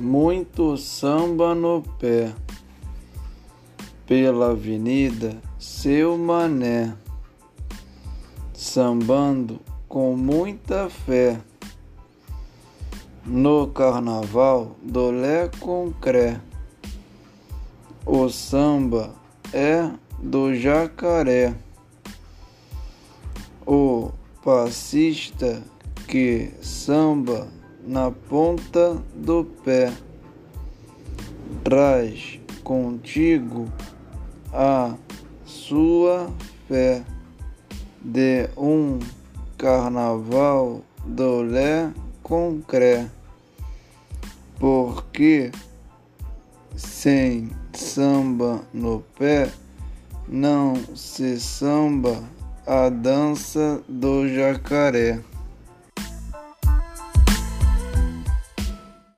muito samba no pé, pela avenida seu mané, sambando com muita fé, no carnaval do Lé com Cré, o samba é do jacaré, o passista que samba na ponta do pé. Traz contigo a sua fé de um carnaval do Lé com Cré, porque sem samba no pé não se samba a dança do jacaré.